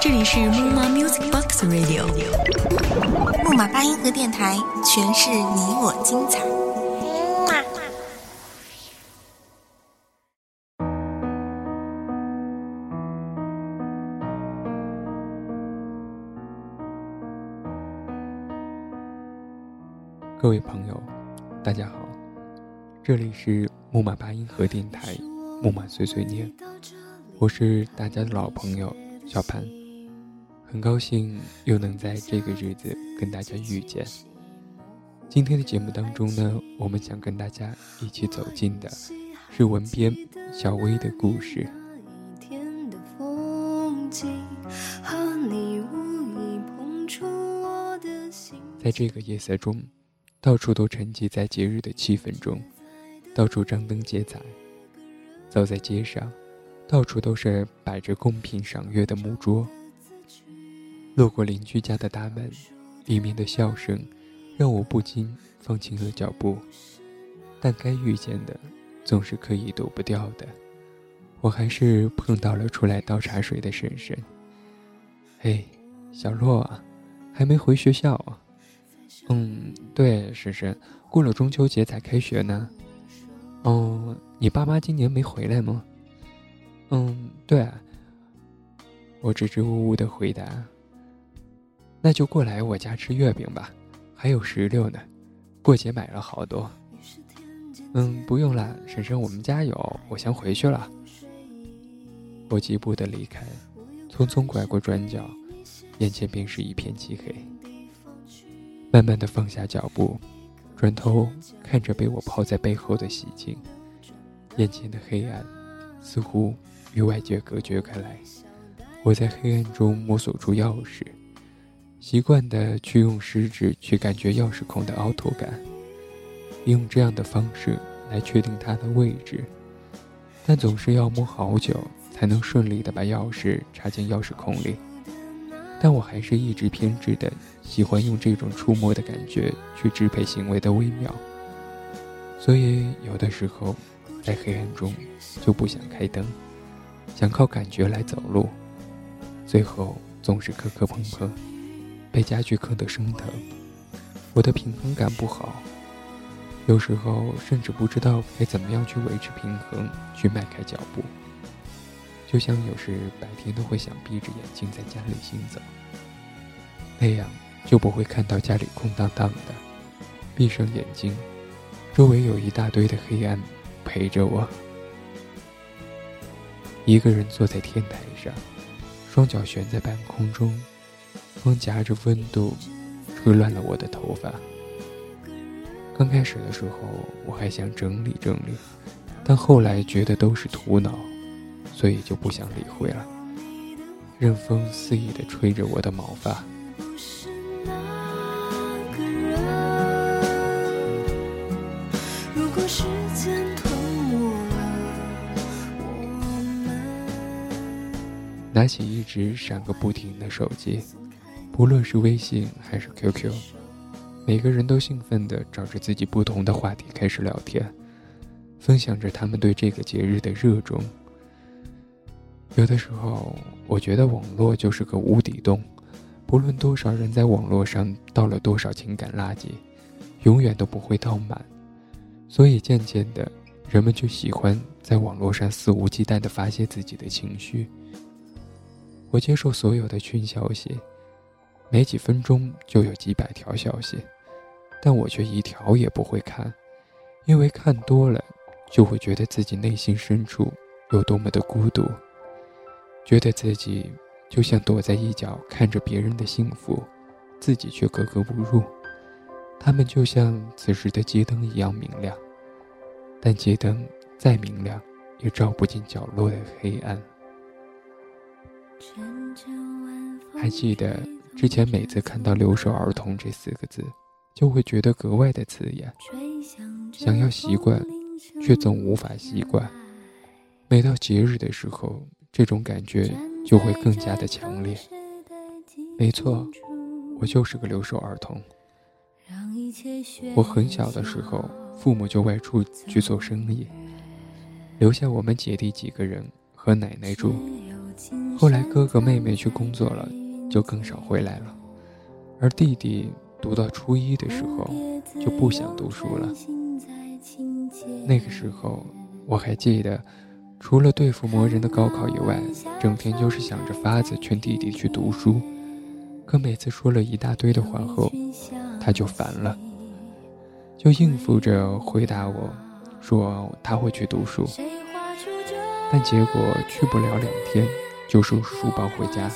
这里是木马 Music Box Radio，木马八音盒电台，诠释你我精彩。各位朋友，大家好，这里是木马八音盒电台，木马碎碎念，我是大家的老朋友小潘，很高兴又能在这个日子跟大家遇见。今天的节目当中呢，我们想跟大家一起走进的是文编小薇的故事。在这个夜色中。到处都沉寂在节日的气氛中，到处张灯结彩。走在街上，到处都是摆着贡品赏月的木桌。路过邻居家的大门，里面的笑声让我不禁放轻了脚步。但该遇见的，总是可以躲不掉的。我还是碰到了出来倒茶水的婶婶。嘿，小洛啊，还没回学校啊？嗯，对，婶婶，过了中秋节才开学呢。哦，你爸妈今年没回来吗？嗯，对。我支支吾吾的回答。那就过来我家吃月饼吧，还有石榴呢，过节买了好多。嗯，不用了，婶婶，我们家有，我先回去了。我疾步的离开，匆匆拐过转角，眼前便是一片漆黑。慢慢的放下脚步，转头看着被我抛在背后的喜庆，眼前的黑暗似乎与外界隔绝开来。我在黑暗中摸索出钥匙，习惯的去用食指去感觉钥匙孔的凹凸感，用这样的方式来确定它的位置，但总是要摸好久才能顺利的把钥匙插进钥匙孔里。但我还是一直偏执的喜欢用这种触摸的感觉去支配行为的微妙，所以有的时候在黑暗中就不想开灯，想靠感觉来走路，最后总是磕磕碰碰，被家具磕得生疼，我的平衡感不好，有时候甚至不知道该怎么样去维持平衡，去迈开脚步。就像有时白天都会想闭着眼睛在家里行走，那样就不会看到家里空荡荡的。闭上眼睛，周围有一大堆的黑暗陪着我。一个人坐在天台上，双脚悬在半空中，风夹着温度，吹乱了我的头发。刚开始的时候，我还想整理整理，但后来觉得都是徒劳。所以就不想理会了，任风肆意的吹着我的毛发。拿起一直闪个不停的手机，不论是微信还是 QQ，每个人都兴奋的找着自己不同的话题开始聊天，分享着他们对这个节日的热衷。有的时候，我觉得网络就是个无底洞，不论多少人在网络上倒了多少情感垃圾，永远都不会倒满。所以渐渐的，人们就喜欢在网络上肆无忌惮地发泄自己的情绪。我接受所有的群消息，没几分钟就有几百条消息，但我却一条也不会看，因为看多了，就会觉得自己内心深处有多么的孤独。觉得自己就像躲在一角看着别人的幸福，自己却格格不入。他们就像此时的街灯一样明亮，但街灯再明亮，也照不进角落的黑暗。还记得之前每次看到“留守儿童”这四个字，就会觉得格外的刺眼，想要习惯，却总无法习惯。每到节日的时候。这种感觉就会更加的强烈。没错，我就是个留守儿童。我很小的时候，父母就外出去做生意，留下我们姐弟几个人和奶奶住。后来哥哥妹妹去工作了，就更少回来了。而弟弟读到初一的时候，就不想读书了。那个时候，我还记得，除了对付磨人的高考以外，整天就是想着法子劝弟弟去读书。可每次说了一大堆的话后，他就烦了，就应付着回答我，说他会去读书。但结果去不了两天，就收拾书包回家。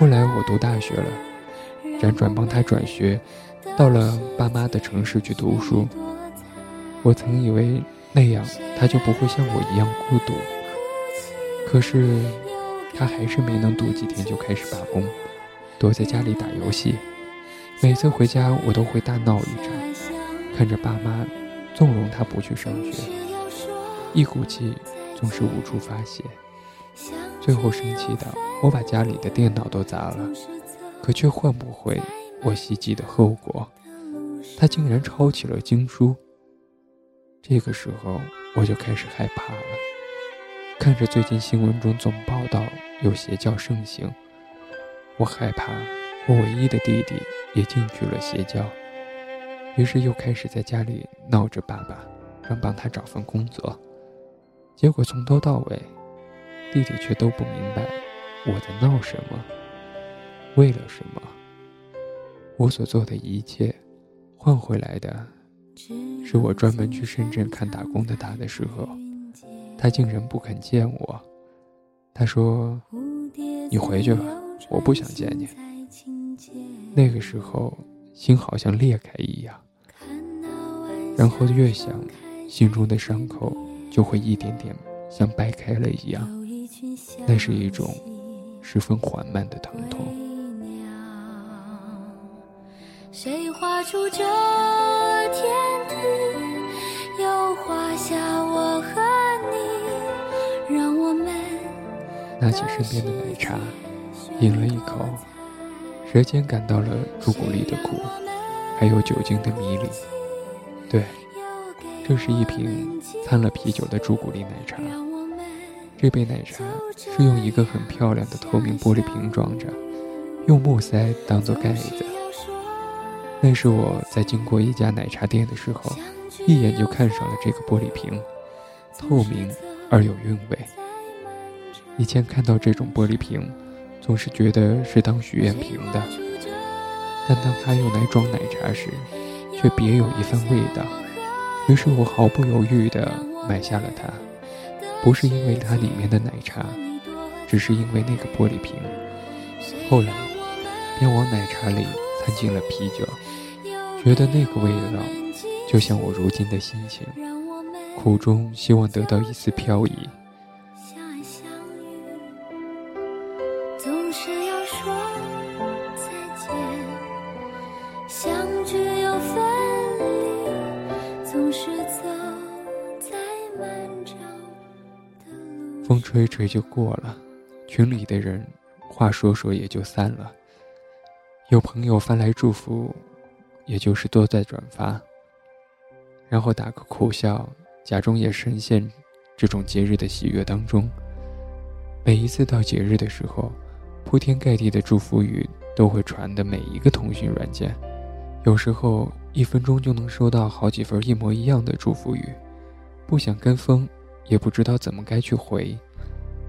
后来我读大学了，辗转帮他转学，到了爸妈的城市去读书。我曾以为那样他就不会像我一样孤独，可是他还是没能读几天就开始罢工，躲在家里打游戏。每次回家我都会大闹一场，看着爸妈纵容他不去上学，一股气总是无处发泄，最后生气的我把家里的电脑都砸了，可却换不回我希冀的后果。他竟然抄起了经书。这个时候我就开始害怕了，看着最近新闻中总报道有邪教盛行，我害怕我唯一的弟弟也进去了邪教，于是又开始在家里闹着爸爸，让帮他找份工作。结果从头到尾，弟弟却都不明白我在闹什么，为了什么。我所做的一切，换回来的。是我专门去深圳看打工的他的时候，他竟然不肯见我。他说：“你回去吧，我不想见你。”那个时候，心好像裂开一样。然后越想，心中的伤口就会一点点像掰开了一样。那是一种十分缓慢的疼痛。谁画出这天？拿起身边的奶茶，饮了一口，舌尖感到了朱古力的苦，还有酒精的迷离。对，这是一瓶掺了啤酒的朱古力奶茶。这杯奶茶是用一个很漂亮的透明玻璃瓶装着，用木塞当做盖子。那是我在经过一家奶茶店的时候，一眼就看上了这个玻璃瓶，透明而有韵味。以前看到这种玻璃瓶，总是觉得是当许愿瓶的，但当它用来装奶茶时，却别有一番味道。于是我毫不犹豫地买下了它，不是因为它里面的奶茶，只是因为那个玻璃瓶。后来，便往奶茶里掺进了啤酒，觉得那个味道，就像我如今的心情，苦中希望得到一丝飘逸。风吹吹就过了，群里的人话说说也就散了。有朋友发来祝福，也就是多在转发，然后打个苦笑，假装也深陷这种节日的喜悦当中。每一次到节日的时候，铺天盖地的祝福语都会传的每一个通讯软件，有时候一分钟就能收到好几份一模一样的祝福语，不想跟风。也不知道怎么该去回，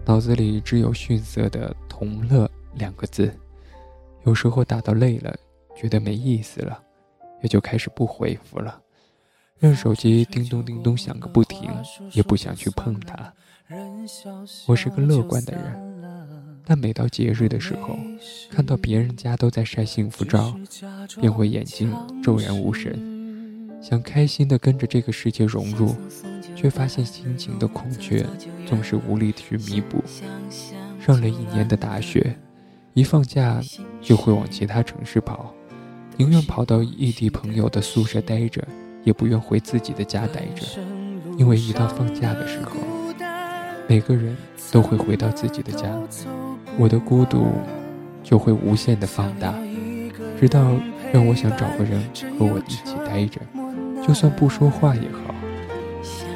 脑子里只有逊色的“同乐”两个字。有时候打到累了，觉得没意思了，也就开始不回复了，让手机叮咚叮咚响个不停，也不想去碰它。我是个乐观的人，但每到节日的时候，看到别人家都在晒幸福照，便会眼睛骤然无神。想开心的跟着这个世界融入，却发现心情的空缺总是无力去弥补。上了一年的大学，一放假就会往其他城市跑，宁愿跑到异地朋友的宿舍待着，也不愿回自己的家待着。因为一到放假的时候，每个人都会回到自己的家，我的孤独就会无限的放大，直到让我想找个人和我一起待着。就算不说话也好，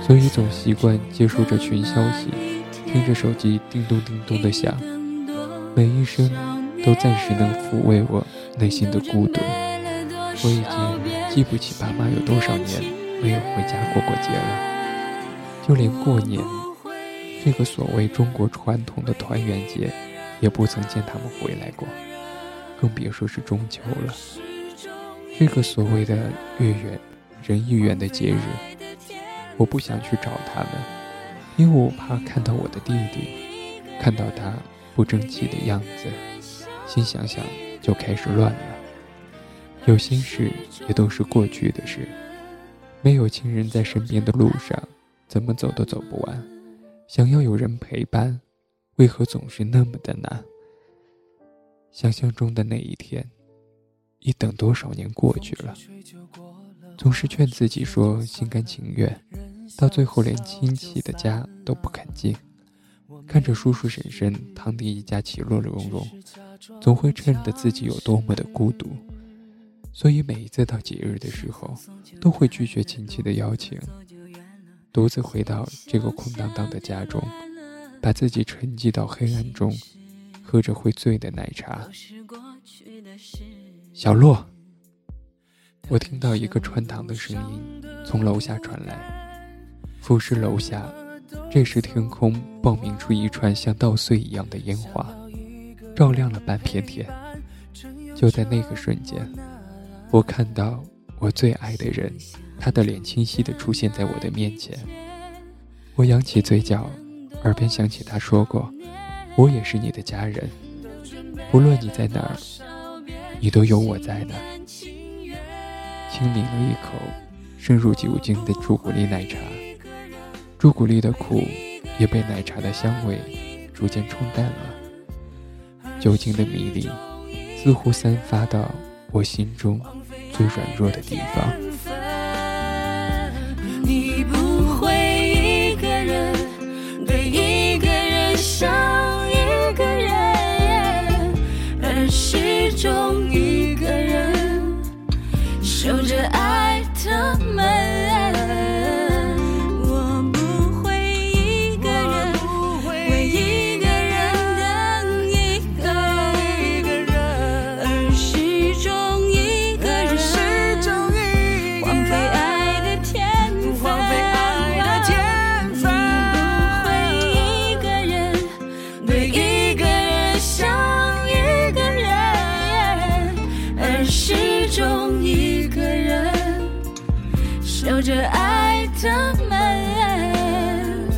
所以总习惯接收这群消息，听着手机叮咚叮咚的响，每一声都暂时能抚慰我内心的孤独。我已经记不起爸妈有多少年没有回家过过节了，就连过年这个所谓中国传统的团圆节，也不曾见他们回来过，更别说是中秋了。这个所谓的月圆人一圆的节日，我不想去找他们，因为我怕看到我的弟弟，看到他不争气的样子，心想想就开始乱了。有心事也都是过去的事，没有亲人在身边的路上，怎么走都走不完。想要有人陪伴，为何总是那么的难？想象中的那一天，一等多少年过去了，总是劝自己说心甘情愿，到最后连亲戚的家都不肯进。看着叔叔婶婶堂弟一家其乐融融，总会衬得自己有多么的孤独。所以每一次到节日的时候，都会拒绝亲戚的邀请，独自回到这个空荡荡的家中，把自己沉寂到黑暗中，喝着会醉的奶茶。小洛，我听到一个穿堂的声音从楼下传来，俯视楼下，这时天空爆鸣出一串像稻穗一样的烟花，照亮了半片天。就在那个瞬间。我看到我最爱的人，他的脸清晰地出现在我的面前。我扬起嘴角，耳边响起他说过：“我也是你的家人，不论你在哪儿，你都有我在的。”轻抿了一口深入酒精的朱古力奶茶，朱古力的苦也被奶茶的香味逐渐冲淡了，酒精的迷离似乎散发到我心中。最软弱的地方。守着爱的门，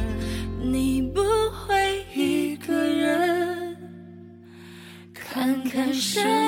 你不会一个人看看身。